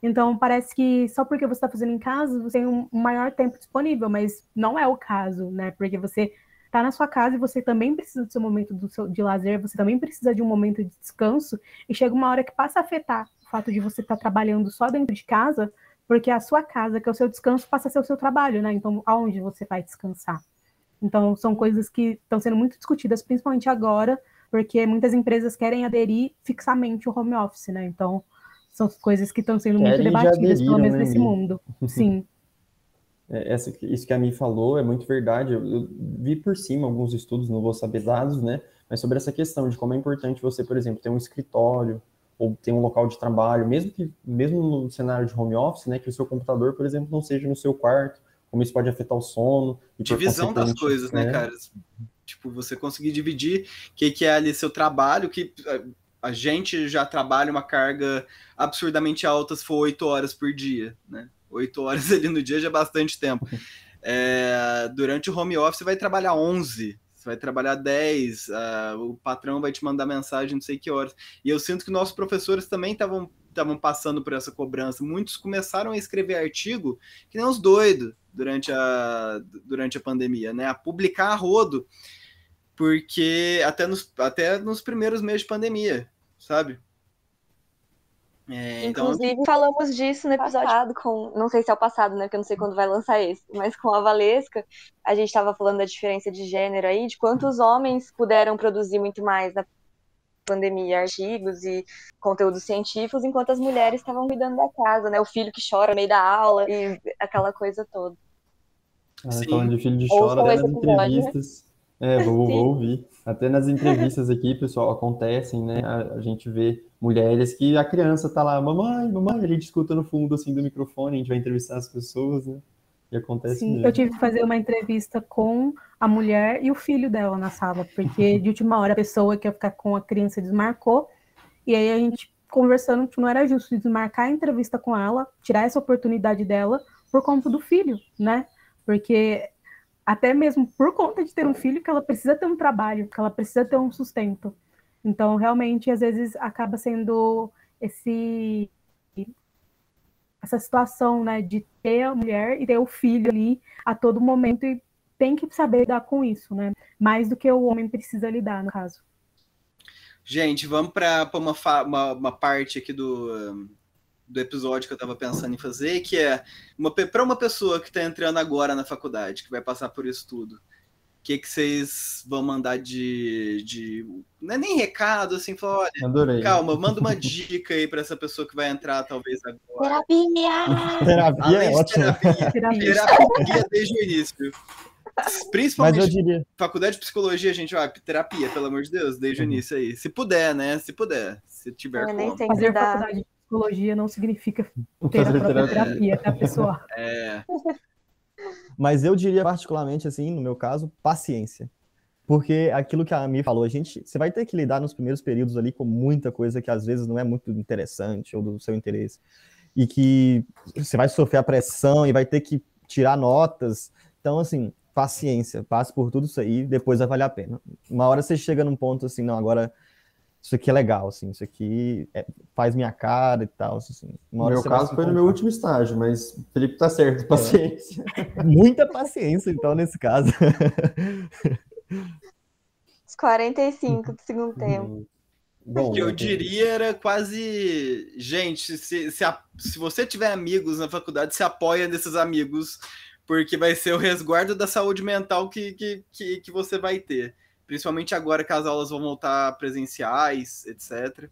Então, parece que só porque você está fazendo em casa, você tem um maior tempo disponível, mas não é o caso, né? Porque você está na sua casa e você também precisa do seu momento do seu, de lazer, você também precisa de um momento de descanso, e chega uma hora que passa a afetar o fato de você estar tá trabalhando só dentro de casa, porque a sua casa, que é o seu descanso, passa a ser o seu trabalho, né? Então, aonde você vai descansar? Então, são coisas que estão sendo muito discutidas, principalmente agora, porque muitas empresas querem aderir fixamente o home office, né? Então, são coisas que estão sendo muito debatidas, pelo menos né, nesse mundo. Sim. É, essa, isso que a Mi falou é muito verdade. Eu, eu, vi por cima alguns estudos, não vou saber dados, né? Mas sobre essa questão de como é importante você, por exemplo, ter um escritório ou ter um local de trabalho, mesmo que mesmo no cenário de home office, né, que o seu computador, por exemplo, não seja no seu quarto, como isso pode afetar o sono. Divisão das coisas, né, né, cara? Tipo, você conseguir dividir o que, que é ali seu trabalho, que a gente já trabalha uma carga absurdamente alta se for oito horas por dia, né? Oito horas ali no dia já é bastante tempo. É, durante o home office você vai trabalhar 11, você vai trabalhar 10, uh, o patrão vai te mandar mensagem não sei que horas. E eu sinto que nossos professores também estavam estavam passando por essa cobrança. Muitos começaram a escrever artigo que nem os doidos durante a, durante a pandemia, né? A publicar a rodo porque até nos, até nos primeiros meses de pandemia, sabe? É, então, Inclusive, então... falamos disso no episódio passado com. Não sei se é o passado, né? Porque eu não sei quando vai lançar esse, mas com a Valesca, a gente estava falando da diferença de gênero aí, de quantos homens puderam produzir muito mais na pandemia, artigos e conteúdos científicos, enquanto as mulheres estavam cuidando da casa, né? O filho que chora no meio da aula e aquela coisa toda. Ah, falando de filho de chora, nas né? entrevistas. Né? É, vou, vou, ouvir. Até nas entrevistas aqui, pessoal, acontecem, né? A, a, gente vê mulheres que a criança tá lá, mamãe, mamãe, a gente escuta no fundo assim do microfone, a gente vai entrevistar as pessoas, né? E acontece Sim, mesmo. eu tive que fazer uma entrevista com a mulher e o filho dela na sala, porque de última hora a pessoa que ia ficar com a criança desmarcou, e aí a gente conversando que não era justo desmarcar a entrevista com ela, tirar essa oportunidade dela por conta do filho, né? Porque até mesmo por conta de ter um filho, que ela precisa ter um trabalho, que ela precisa ter um sustento. Então, realmente, às vezes acaba sendo esse essa situação, né, de ter a mulher e ter o filho ali a todo momento e tem que saber lidar com isso, né? Mais do que o homem precisa lidar, no caso. Gente, vamos para uma, uma, uma, parte aqui do, do episódio que eu estava pensando em fazer, que é uma, para uma pessoa que está entrando agora na faculdade, que vai passar por isso tudo, o que, que vocês vão mandar de, de. Não é nem recado, assim, falar, olha, Adorei. calma, manda uma dica aí para essa pessoa que vai entrar, talvez, agora. Terapia! terapia é ótimo. Terapia, terapia desde o início. Principalmente Mas eu diria... faculdade de psicologia, gente, ó, terapia, pelo amor de Deus, desde o uhum. início aí. Se puder, né? Se puder, se tiver eu como. Fazer faculdade psicologia não significa ter a própria terapia, tá, pessoal? É. Mas eu diria particularmente, assim, no meu caso, paciência. Porque aquilo que a Ami falou, a gente, você vai ter que lidar nos primeiros períodos ali com muita coisa que às vezes não é muito interessante ou do seu interesse. E que você vai sofrer a pressão e vai ter que tirar notas. Então, assim, paciência, passe por tudo isso aí, depois vai valer a pena. Uma hora você chega num ponto assim, não, agora isso aqui é legal, assim, isso aqui é, faz minha cara e tal, assim. no meu caso foi no meu último estágio, mas o Felipe tá certo, é. paciência. É. Muita paciência, então, nesse caso. Os 45 do segundo tempo. Bom, o que eu diria era quase. Gente, se, se, a, se você tiver amigos na faculdade, se apoia nesses amigos, porque vai ser o resguardo da saúde mental que, que, que, que você vai ter principalmente agora que as aulas vão voltar presenciais, etc.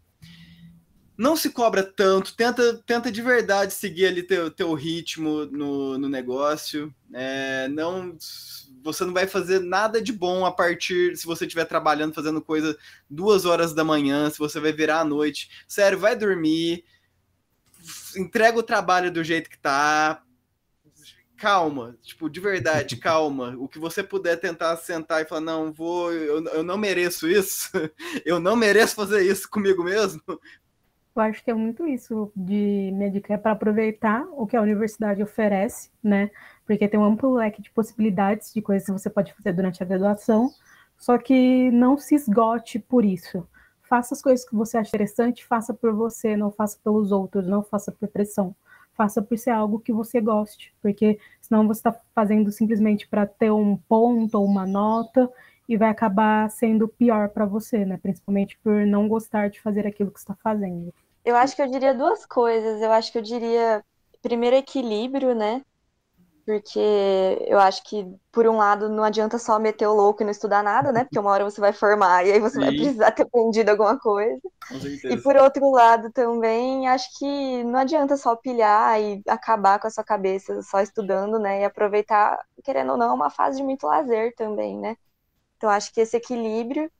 Não se cobra tanto, tenta, tenta de verdade seguir ali teu, teu ritmo no, no negócio. É, não, você não vai fazer nada de bom a partir se você estiver trabalhando, fazendo coisa duas horas da manhã, se você vai virar à noite. Sério, vai dormir, entrega o trabalho do jeito que tá, calma, tipo, de verdade, calma. O que você puder tentar sentar e falar, não, vou, eu, eu não mereço isso, eu não mereço fazer isso comigo mesmo. Eu acho que é muito isso de minha dica é para aproveitar o que a universidade oferece, né? Porque tem um amplo leque de possibilidades de coisas que você pode fazer durante a graduação, só que não se esgote por isso. Faça as coisas que você acha interessante, faça por você, não faça pelos outros, não faça por pressão faça por ser algo que você goste, porque senão você está fazendo simplesmente para ter um ponto ou uma nota e vai acabar sendo pior para você, né? Principalmente por não gostar de fazer aquilo que está fazendo. Eu acho que eu diria duas coisas. Eu acho que eu diria primeiro equilíbrio, né? Porque eu acho que, por um lado, não adianta só meter o louco e não estudar nada, né? Porque uma hora você vai formar e aí você Sim. vai precisar ter aprendido alguma coisa. E por outro lado, também, acho que não adianta só pilhar e acabar com a sua cabeça só estudando, né? E aproveitar, querendo ou não, uma fase de muito lazer também, né? Então, acho que esse equilíbrio.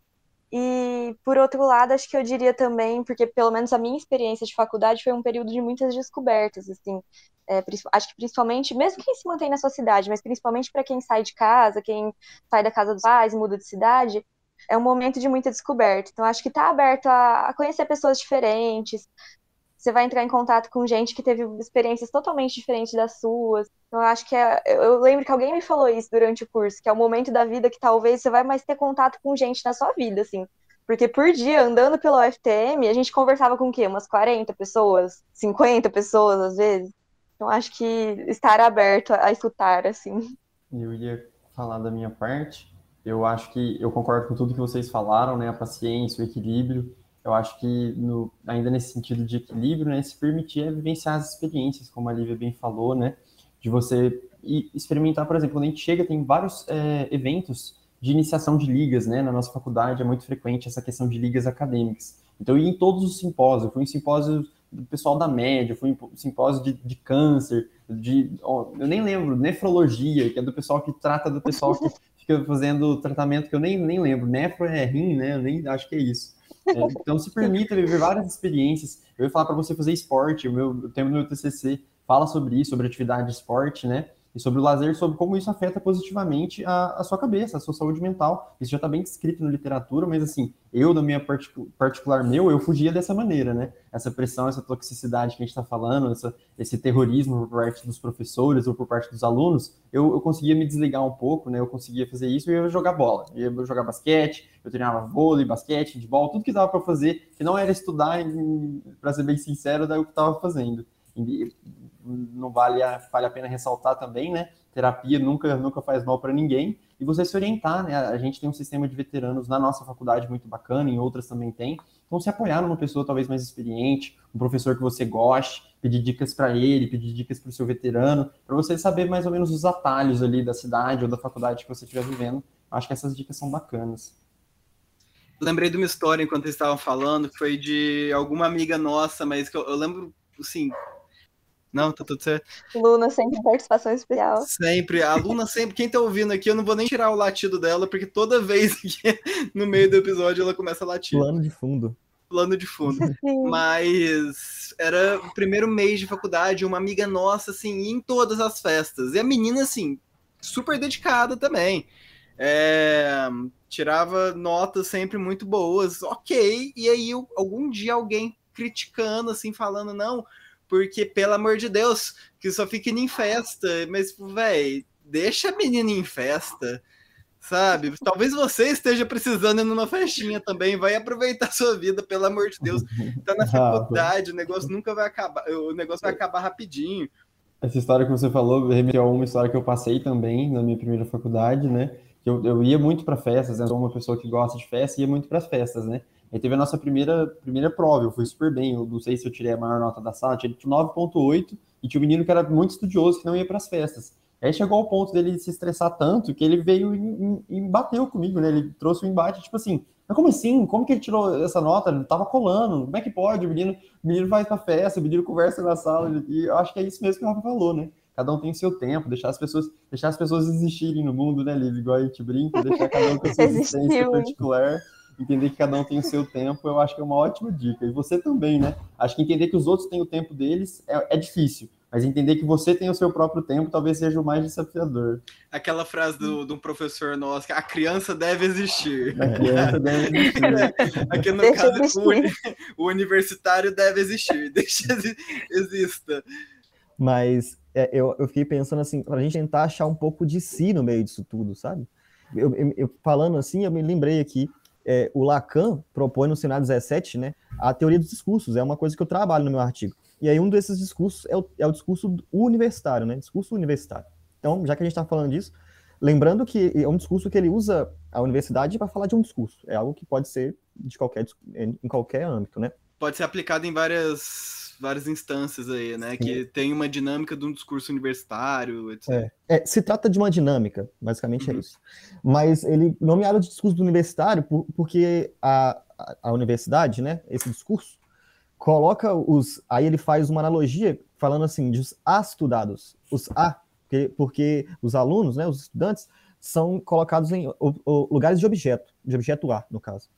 E, por outro lado, acho que eu diria também, porque pelo menos a minha experiência de faculdade foi um período de muitas descobertas, assim é, acho que principalmente, mesmo quem se mantém na sua cidade, mas principalmente para quem sai de casa, quem sai da casa dos pais, muda de cidade, é um momento de muita descoberta. Então, acho que está aberto a, a, conhecer pessoas diferentes. Você vai entrar em contato com gente que teve experiências totalmente diferentes das suas. Então, acho que é, eu lembro que alguém me falou isso durante o curso, que é o momento da vida que talvez você vai mais ter contato com gente na sua vida, assim. Porque por dia, andando pela UFTM, a gente conversava com o quê? Umas 40 pessoas? 50 pessoas, às vezes? Então acho que estar aberto a escutar, assim. Eu ia falar da minha parte. Eu acho que eu concordo com tudo que vocês falaram, né? A paciência, o equilíbrio. Eu acho que no, ainda nesse sentido de equilíbrio, né? Se permitir é vivenciar as experiências, como a Lívia bem falou, né? De você experimentar, por exemplo, quando a gente chega, tem vários é, eventos de iniciação de ligas, né? Na nossa faculdade é muito frequente essa questão de ligas acadêmicas. Então, eu ia em todos os simpósios, eu fui em simpósios do pessoal da média, fui em simpósio de, de câncer, de, ó, eu nem lembro, nefrologia, que é do pessoal que trata do pessoal que fica fazendo tratamento que eu nem, nem lembro, nefro é rim, né, eu nem acho que é isso. Então se permita viver várias experiências, eu ia falar para você fazer esporte, o meu, o tema do meu TCC fala sobre isso, sobre atividade de esporte, né, e sobre o lazer, sobre como isso afeta positivamente a, a sua cabeça, a sua saúde mental. Isso já está bem descrito na literatura, mas assim, eu, na minha particu particular meu, eu fugia dessa maneira, né? Essa pressão, essa toxicidade que a gente está falando, essa, esse terrorismo por parte dos professores ou por parte dos alunos, eu, eu conseguia me desligar um pouco, né? Eu conseguia fazer isso e eu ia jogar bola. Eu ia jogar basquete, eu treinava vôlei, basquete, futebol, tudo que dava para fazer, que não era estudar, para ser bem sincero, daí o que estava fazendo não vale a, vale a pena ressaltar também, né? Terapia nunca, nunca faz mal para ninguém. E você se orientar, né? A gente tem um sistema de veteranos na nossa faculdade muito bacana, em outras também tem. Então, se apoiar numa pessoa talvez mais experiente, um professor que você goste, pedir dicas para ele, pedir dicas para o seu veterano, para você saber mais ou menos os atalhos ali da cidade ou da faculdade que você estiver vivendo. Acho que essas dicas são bacanas. Lembrei de uma história enquanto eles estavam falando, que foi de alguma amiga nossa, mas que eu, eu lembro, assim, não, tá tudo certo. Luna sempre participação especial. Sempre. A Luna sempre. Quem tá ouvindo aqui, eu não vou nem tirar o latido dela, porque toda vez que no meio do episódio ela começa a latir. Plano de fundo. Plano de fundo. Mas era o primeiro mês de faculdade, uma amiga nossa, assim, em todas as festas. E a menina, assim, super dedicada também. É, tirava notas sempre muito boas, ok. E aí, algum dia alguém criticando, assim, falando, não porque, pelo amor de Deus, que só fica em festa. Mas, velho, deixa a menina em festa, sabe? Talvez você esteja precisando ir numa festinha também. Vai aproveitar sua vida, pelo amor de Deus. Tá na faculdade, o negócio nunca vai acabar. O negócio vai acabar rapidinho. Essa história que você falou remeteu a uma história que eu passei também na minha primeira faculdade, né? Eu, eu ia muito para festas, eu sou uma pessoa que gosta de festa e ia muito para as festas, né? Aí teve a nossa primeira, primeira prova, eu fui super bem, eu não sei se eu tirei a maior nota da sala, tinha 9.8, e tinha um menino que era muito estudioso, que não ia para as festas. Aí chegou ao ponto dele se estressar tanto que ele veio e, bateu comigo, né? Ele trouxe um embate, tipo assim, mas como assim? Como que ele tirou essa nota? Ele tava colando, como é que pode? O menino, o menino vai pra festa, o menino conversa na sala, e eu acho que é isso mesmo que o Rafa falou, né? Cada um tem seu tempo, deixar as pessoas, deixar as pessoas existirem no mundo, né, Liv? Igual a gente brinca, deixar cada um com a sua existência particular entender que cada um tem o seu tempo, eu acho que é uma ótima dica. E você também, né? Acho que entender que os outros têm o tempo deles é, é difícil, Mas entender que você tem o seu próprio tempo talvez seja o mais desafiador. Aquela frase do, do professor nosso, que a criança deve existir. A criança deve existir. Aqui no Deixa caso, o, o universitário deve existir. Deixa exi- exista. Mas é, eu, eu fiquei pensando assim, pra gente tentar achar um pouco de si no meio disso tudo, sabe? Eu, eu- eu- falando assim, eu me lembrei aqui, é, o Lacan propõe no Senado 17, né, a teoria dos discursos, é uma coisa que eu trabalho no meu artigo. E aí um desses discursos é o, é o discurso universitário, né, discurso universitário. Então, já que a gente está falando disso, lembrando que é um discurso que ele usa a universidade para falar de um discurso, é algo que pode ser de qualquer, em qualquer âmbito, né? Pode ser aplicado em várias, várias instâncias aí, né? Que tem uma dinâmica de um discurso universitário, etc. É, é, se trata de uma dinâmica, basicamente Uhum. é isso. Mas ele nomeado de discurso do universitário por- porque a, a, a universidade, né, esse discurso, coloca os. Aí ele faz uma analogia falando assim, dos estudados. Os A, porque, porque os alunos, né, os estudantes, são colocados em o- o- lugares de objeto, de objeto A, no caso.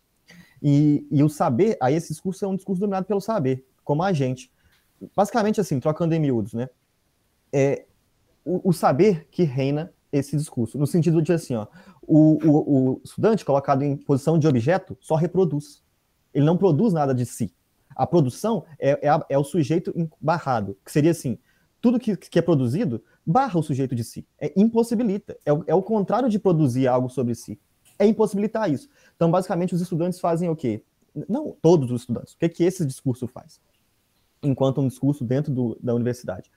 E, e o saber, aí esse discurso é um discurso dominado pelo saber, como agente. Basicamente, assim, trocando em miúdos, né? É, o, o saber que reina esse discurso, no sentido de assim, ó, o, o, o estudante colocado em posição de objeto só reproduz. Ele não produz nada de si. A produção é, é, a- é o sujeito barrado, que seria assim, tudo que, que é produzido barra o sujeito de si, é impossibilita, é o, é o contrário de produzir algo sobre si, é impossibilitar isso. Então, basicamente, os estudantes fazem o quê? Não todos os estudantes, o que, que esse discurso faz? Enquanto um discurso dentro do- da universidade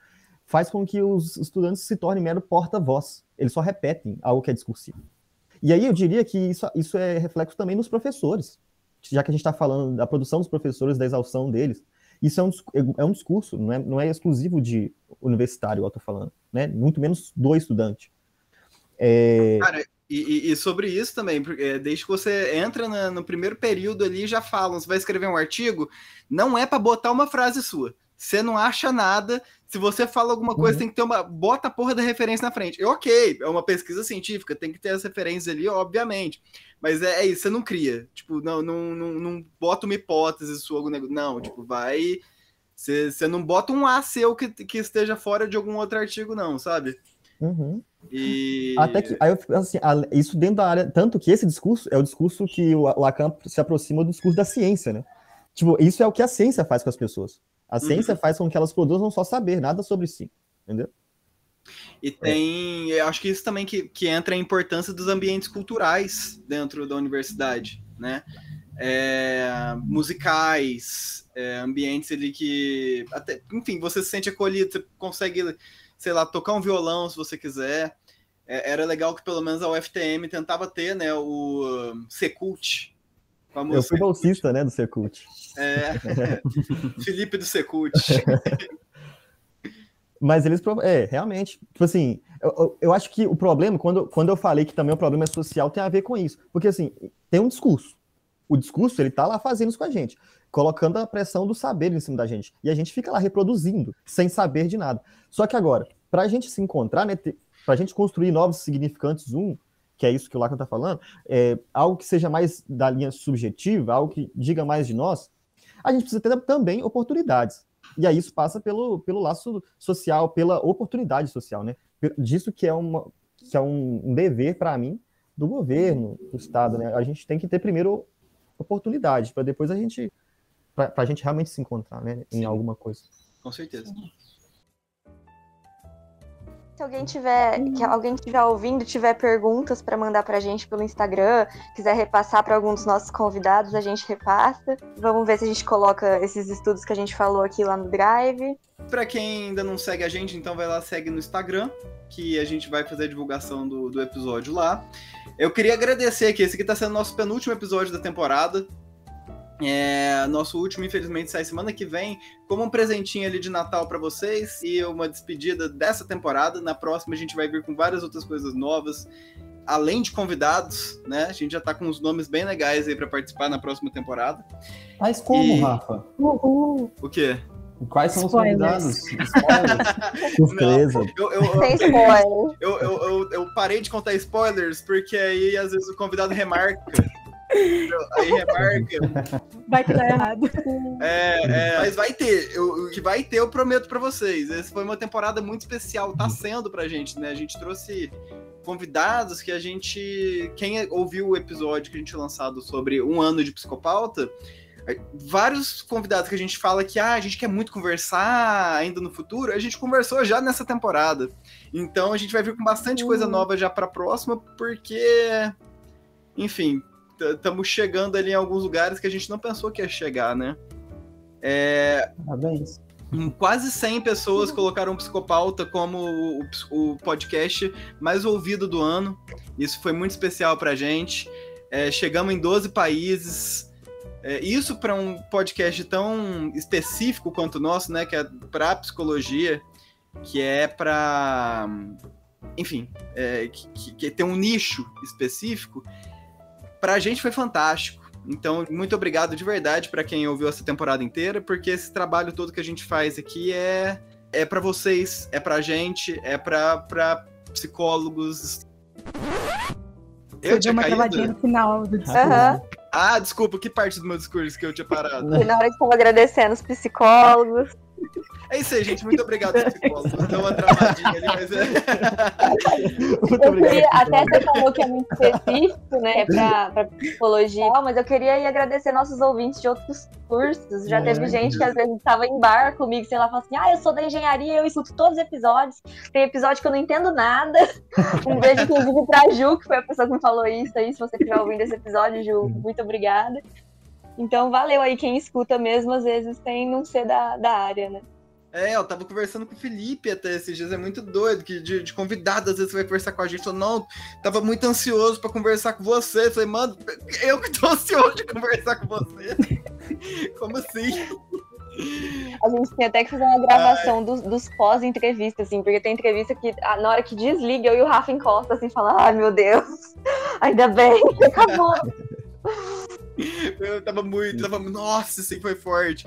faz com que os estudantes se tornem mero porta-voz. Eles só repetem algo que é discursivo. E aí eu diria que isso, isso é reflexo também nos professores. Já que a gente está falando da produção dos professores, da exaustão deles. Isso é um, é um discurso, não é, não é exclusivo de universitário, eu estou falando. Né? Muito menos do estudante. É, Cara, e, e- e sobre isso também, porque, é, desde que você entra na- no primeiro período ali, já falam, você vai escrever um artigo, não é para botar uma frase sua. Você não acha nada. Se você fala alguma coisa, Uhum. tem que ter uma. Bota a porra da referência na frente. E, ok, é uma pesquisa científica, tem que ter as referências ali, obviamente. Mas é, é isso, você não cria. Tipo, não, não, não, não bota uma hipótese sua, algum negócio. Não, tipo, vai. Você, você não bota um A seu que, que esteja fora de algum outro artigo, não, sabe? Uhum. E. Até que, aí eu fico assim, isso dentro da área, tanto que esse discurso é o discurso que o Lacan se aproxima do discurso da ciência, né? Tipo, isso é o que a ciência faz com as pessoas. A ciência faz com que elas produzam só saber, nada sobre si, entendeu? E tem, eu acho que isso também que, que entra a importância dos ambientes culturais dentro da universidade, né? É, musicais, é, ambientes ali que, até, enfim, você se sente acolhido, você consegue, sei lá, tocar um violão se você quiser. É, era legal que pelo menos a UFTM tentava ter, né, o um, Secult. Eu fui bolsista, né, do Secult. É, Felipe do Secult. Mas eles, é, realmente, tipo assim, eu, eu- eu acho que o problema, quando, quando eu falei que também o problema é social, tem a ver com isso. Porque assim, tem um discurso. O discurso, ele tá lá fazendo isso com a gente, colocando a pressão do saber em cima da gente. E a gente fica lá reproduzindo, sem saber de nada. Só que agora, pra gente se encontrar, né, ter- pra gente construir novos significantes, um, que é isso que o Lacan tá falando, é, algo que seja mais da linha subjetiva, algo que diga mais de nós, a gente precisa ter também oportunidades. E aí isso passa pelo, pelo laço social, pela oportunidade social, né? Disso que é, uma, que é um dever para mim do governo, do Estado, né? A gente tem que ter primeiro oportunidade, para depois a gente. para a gente realmente se encontrar, né? Em Sim. alguma coisa. Com certeza. Se alguém tiver, que alguém estiver ouvindo, tiver perguntas para mandar pra gente pelo Instagram, quiser repassar para algum dos nossos convidados, a gente repassa. Vamos ver se a gente coloca esses estudos que a gente falou aqui lá no Drive. Pra quem ainda não segue a gente, então vai lá, segue no Instagram, que a gente vai fazer a divulgação do, do episódio lá. Eu queria agradecer aqui, esse aqui tá sendo nosso penúltimo episódio da temporada. É, nosso último, infelizmente, sai semana que vem, como um presentinho ali de Natal pra vocês e uma despedida dessa temporada. Na próxima a gente vai vir com várias outras coisas novas, além de convidados, né? A gente já tá com uns nomes bem legais aí pra participar na próxima temporada. Mas como, E- Rafa? Uhul. O quê? Quais são Spoilers. os convidados? Spoilers. Surpresa. Eu, eu, eu- Sem spoiler. Eu, eu, eu, eu parei de contar spoilers porque aí às vezes o convidado remarca. Aí remarca. Vai que dá errado. É, é, mas vai ter. Eu, o que vai ter, eu prometo pra vocês. Essa foi uma temporada muito especial. Tá sendo pra gente, né? A gente trouxe convidados que a gente. Quem ouviu o episódio que a gente lançado sobre um ano de psicopauta, vários convidados que a gente fala que ah, a gente quer muito conversar ainda no futuro, a gente conversou já nessa temporada. Então a gente vai vir com bastante coisa nova já para a próxima, porque, enfim, estamos chegando ali em alguns lugares que a gente não pensou que ia chegar, né? É... Parabéns. Quase 100 pessoas colocaram o Psicopauta como o, o, podcast mais ouvido do ano. Isso foi muito especial pra gente. É, chegamos em 12 países. É, isso para um podcast tão específico quanto o nosso, né? Que é para psicologia, que é para, enfim, é, que, que, que, tem um nicho específico. Para a gente foi fantástico. Então, muito obrigado de verdade para quem ouviu essa temporada inteira, porque esse trabalho todo que a gente faz aqui é é para vocês, é para a gente, é para psicólogos. Eu tinha uma travadinha no final do discurso. Uhum. Ah, desculpa, que parte do meu discurso que eu tinha parado? E na hora que estava agradecendo os psicólogos. É isso aí, gente. Muito obrigado, psicólogo. Deu uma travadinha ali, mas é. Muito obrigado. Queria, até você falou que é muito específico, né, pra, pra psicologia, mas eu queria ir agradecer nossos ouvintes de outros cursos. Já é, teve gente que às vezes estava em bar comigo, sei lá, falou assim: ah, eu sou da engenharia, eu escuto todos os episódios. Tem episódio que eu não entendo nada. Um beijo, inclusive, pra Ju, que foi a pessoa que me falou isso aí. Se você estiver ouvindo esse episódio, Ju, muito obrigada. Então, valeu aí quem escuta mesmo, às vezes, sem não ser da, da área, né? É, eu tava conversando com o Felipe até esses dias, é muito doido, que de, de convidado, às vezes você vai conversar com a gente, falou, não, tava muito ansioso para conversar com você. Eu falei, mano, eu que tô ansioso de conversar com você. Como assim? A gente tem até que fazer uma gravação dos, dos pós-entrevista, assim, porque tem entrevista que na hora que desliga, eu e o Rafa encosta assim, fala, ai meu Deus, ainda bem, acabou. Eu tava muito, tava, nossa, assim foi forte.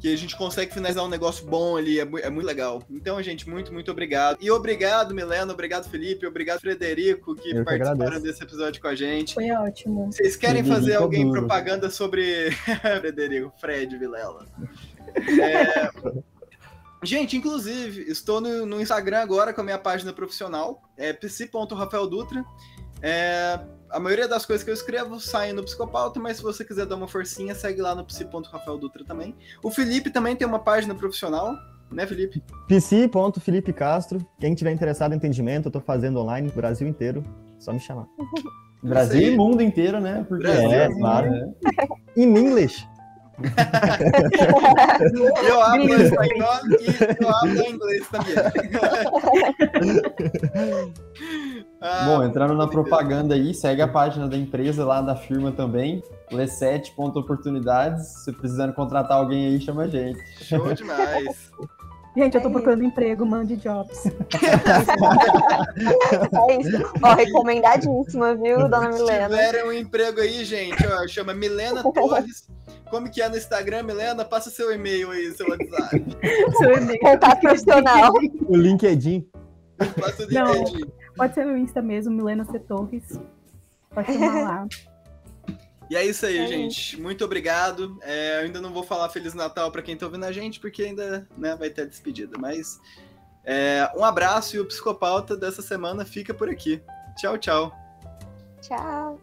Que a gente consegue finalizar um negócio bom ali, é, é, muito legal. Então, gente, muito, muito obrigado. E obrigado, Milena, obrigado, Felipe, obrigado, Frederico, que Eu participaram que desse episódio com a gente. Foi ótimo. Vocês querem fazer alguém propaganda sobre Frederico, Fred Vilela? É... Gente, inclusive, estou no, no, Instagram agora com a minha página profissional, é psi.rafaeldutra. É, a maioria das coisas que eu escrevo saem no Psicopauta, mas se você quiser dar uma forcinha, segue lá no psi.rafaeldutra também. O Felipe também tem uma página profissional, né, Felipe? psi.felipe Castro. Quem tiver interessado em entendimento, eu tô fazendo online no Brasil inteiro, só me chamar. Brasil e mundo inteiro, né? Porque Brasil, é, claro. Né? In English. eu hablo espanhol e eu hablo inglês também. ah, Bom, entrando na propaganda aí, segue a página da empresa lá da firma também, le7.oportunidades. Se precisando contratar alguém aí, chama a gente. Show demais. Gente, eu tô procurando emprego, mande jobs. é isso. Ó, recomendadíssima, viu, dona Milena? Se tiverem um emprego aí, gente, ó, chama Milena Torres. Como que é no Instagram, Milena? Passa seu e-mail aí, seu WhatsApp. seu e-mail. Contato profissional. O LinkedIn. Passa o LinkedIn. Não, pode ser no Insta mesmo, Milena C. Torres. Pode chamar lá. E é isso aí, é gente. Isso. Muito obrigado. É, eu ainda não vou falar Feliz Natal para quem está ouvindo a gente, porque ainda né, vai ter a despedida. Mas é, um abraço e o psicopauta dessa semana fica por aqui. Tchau, tchau. Tchau.